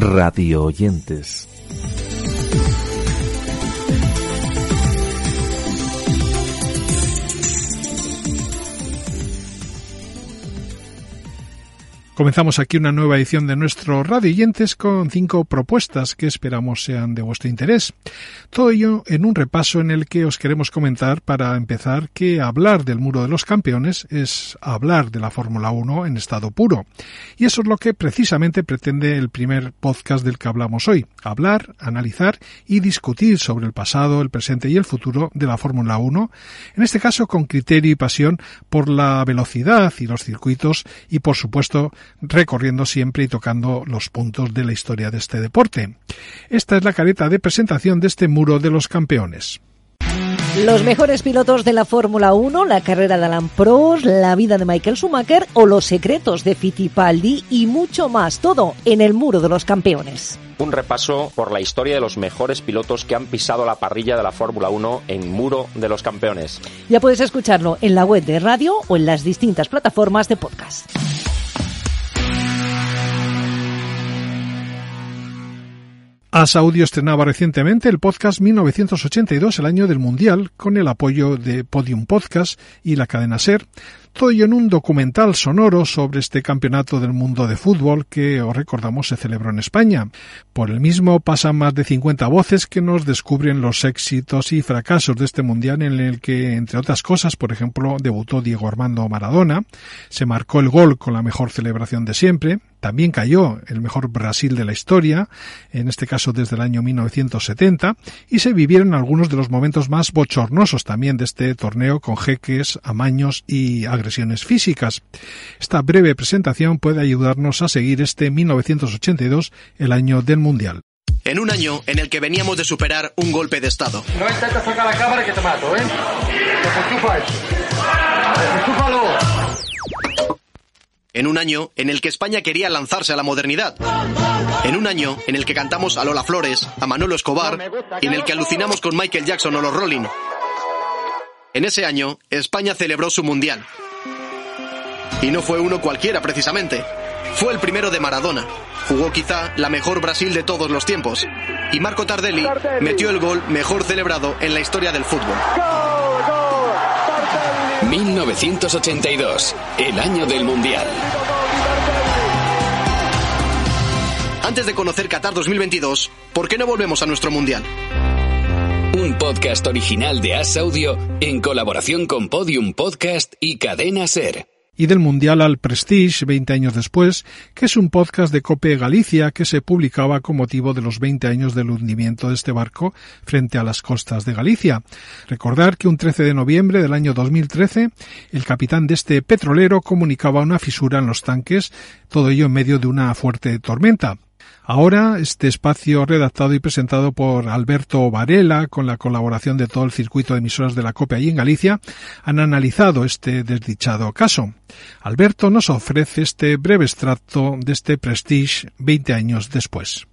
radio oyentes. Comenzamos aquí una nueva edición de nuestro Radio Oyentes con cinco propuestas que esperamos sean de vuestro interés. Todo ello en un repaso en el que os queremos comentar para empezar que hablar del muro de los campeones es hablar de la Fórmula 1 en estado puro. Y eso es lo que precisamente pretende el primer podcast del que hablamos hoy. Hablar, analizar y discutir sobre el pasado, el presente y el futuro de la Fórmula 1, en este caso con criterio y pasión por la velocidad y los circuitos y por supuesto recorriendo siempre y tocando los puntos de la historia de este deporte. Esta es la careta de presentación de este muro de los campeones. Los mejores pilotos de la Fórmula 1, la carrera de Alan Prost, la vida de Michael Schumacher o los secretos de Fittipaldi y mucho más, todo en el muro de los campeones. Un repaso por la historia de los mejores pilotos que han pisado la parrilla de la Fórmula 1 en Muro de los Campeones. Ya puedes escucharlo en la web de radio o en las distintas plataformas de podcast. As Audio estrenaba recientemente el podcast 1982, el año del Mundial, con el apoyo de Podium Podcast y la cadena Ser, todo ello en un documental sonoro sobre este campeonato del mundo de fútbol que, os recordamos, se celebró en España. Por el mismo pasan más de 50 voces que nos descubren los éxitos y fracasos de este mundial en el que, entre otras cosas, por ejemplo, debutó Diego Armando Maradona, se marcó el gol con la mejor celebración de siempre, también cayó el mejor Brasil de la historia, en este caso desde el año 1970, y se vivieron algunos de los momentos más bochornosos también de este torneo con jeques, amaños y agresiones físicas. Esta breve presentación puede ayudarnos a seguir este 1982, el año del Mundial. En un año en el que veníamos de superar un golpe de Estado. No intentes sacar la cámara que te mato, ¿eh? En un año en el que España quería lanzarse a la modernidad. En un año en el que cantamos a Lola Flores, a Manolo Escobar y en el que alucinamos con Michael Jackson o los Rolling. En ese año, España celebró su mundial. Y no fue uno cualquiera, precisamente. Fue el primero de Maradona. Jugó quizá la mejor Brasil de todos los tiempos. Y Marco Tardelli metió el gol mejor celebrado en la historia del fútbol. 1982, el año del Mundial. Antes de conocer Qatar 2022, ¿por qué no volvemos a nuestro Mundial? Un podcast original de As Audio en colaboración con Podium Podcast y Cadena Ser y del Mundial al Prestige 20 años después, que es un podcast de Cope Galicia que se publicaba con motivo de los 20 años del hundimiento de este barco frente a las costas de Galicia. Recordar que un 13 de noviembre del año 2013, el capitán de este petrolero comunicaba una fisura en los tanques, todo ello en medio de una fuerte tormenta. Ahora, este espacio redactado y presentado por Alberto Varela, con la colaboración de todo el circuito de emisoras de la COPE allí en Galicia, han analizado este desdichado caso. Alberto nos ofrece este breve extracto de este Prestige 20 años después.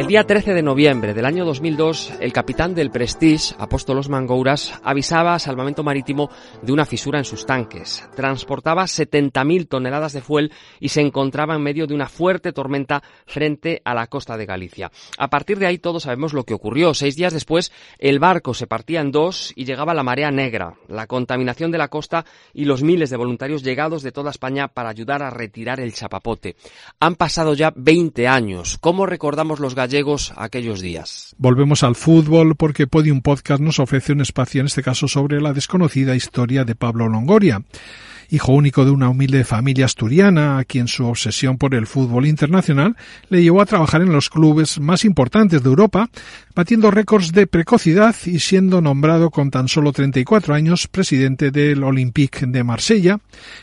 El día 13 de noviembre del año 2002, el capitán del Prestige, Apóstolos Mangouras, avisaba a Salvamento Marítimo de una fisura en sus tanques. Transportaba 70.000 toneladas de fuel y se encontraba en medio de una fuerte tormenta frente a la costa de Galicia. A partir de ahí todos sabemos lo que ocurrió. Seis días después, el barco se partía en dos y llegaba la marea negra, la contaminación de la costa y los miles de voluntarios llegados de toda España para ayudar a retirar el chapapote. Han pasado ya 20 años. ¿Cómo recordamos los gallegos aquellos días. Volvemos al fútbol porque Podium Podcast nos ofrece un espacio en este caso sobre la desconocida historia de Pablo Longoria hijo único de una humilde familia asturiana, a quien su obsesión por el fútbol internacional le llevó a trabajar en los clubes más importantes de Europa, batiendo récords de precocidad y siendo nombrado con tan solo 34 años presidente del Olympique de Marsella,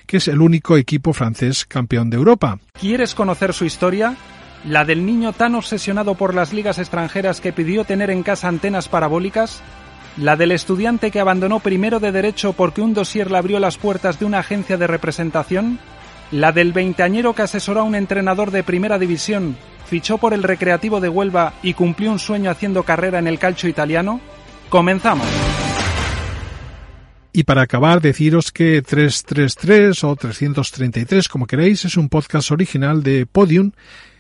que es el único equipo francés campeón de Europa. ¿Quieres conocer su historia? ¿La del niño tan obsesionado por las ligas extranjeras que pidió tener en casa antenas parabólicas? ¿La del estudiante que abandonó primero de derecho porque un dossier le abrió las puertas de una agencia de representación? ¿La del veinteañero que asesoró a un entrenador de primera división, fichó por el Recreativo de Huelva y cumplió un sueño haciendo carrera en el calcio italiano? Comenzamos. Y para acabar, deciros que 333 o 333, como queréis, es un podcast original de Podium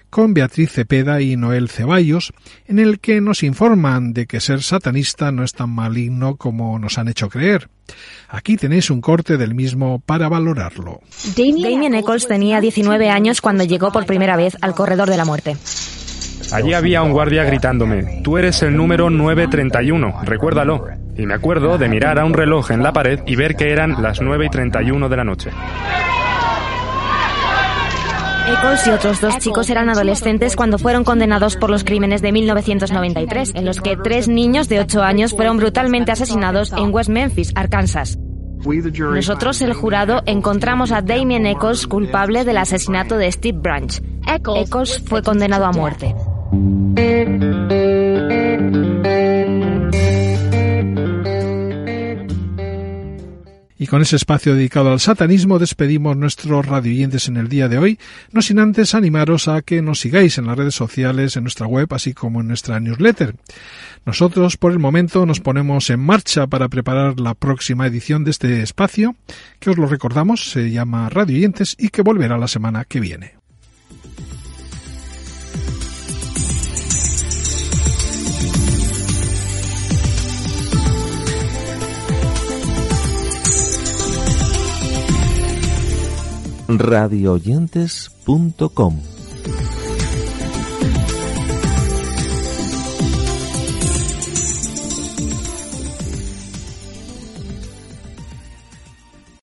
con Beatriz Cepeda y Noel Ceballos, en el que nos informan de que ser satanista no es tan maligno como nos han hecho creer. Aquí tenéis un corte del mismo para valorarlo. Damien Eccles tenía 19 años cuando llegó por primera vez al corredor de la muerte. Allí había un guardia gritándome, tú eres el número 931, recuérdalo. Y me acuerdo de mirar a un reloj en la pared y ver que eran las 9 y 31 de la noche. Eccles y otros dos chicos eran adolescentes cuando fueron condenados por los crímenes de 1993, en los que tres niños de 8 años fueron brutalmente asesinados en West Memphis, Arkansas. Nosotros, el jurado, encontramos a Damien Eccles culpable del asesinato de Steve Branch. Eccles fue condenado a muerte. Y con ese espacio dedicado al satanismo despedimos nuestros radioyentes en el día de hoy, no sin antes animaros a que nos sigáis en las redes sociales, en nuestra web, así como en nuestra newsletter. Nosotros, por el momento, nos ponemos en marcha para preparar la próxima edición de este espacio, que os lo recordamos, se llama Radioyentes y que volverá la semana que viene. radioyentes.com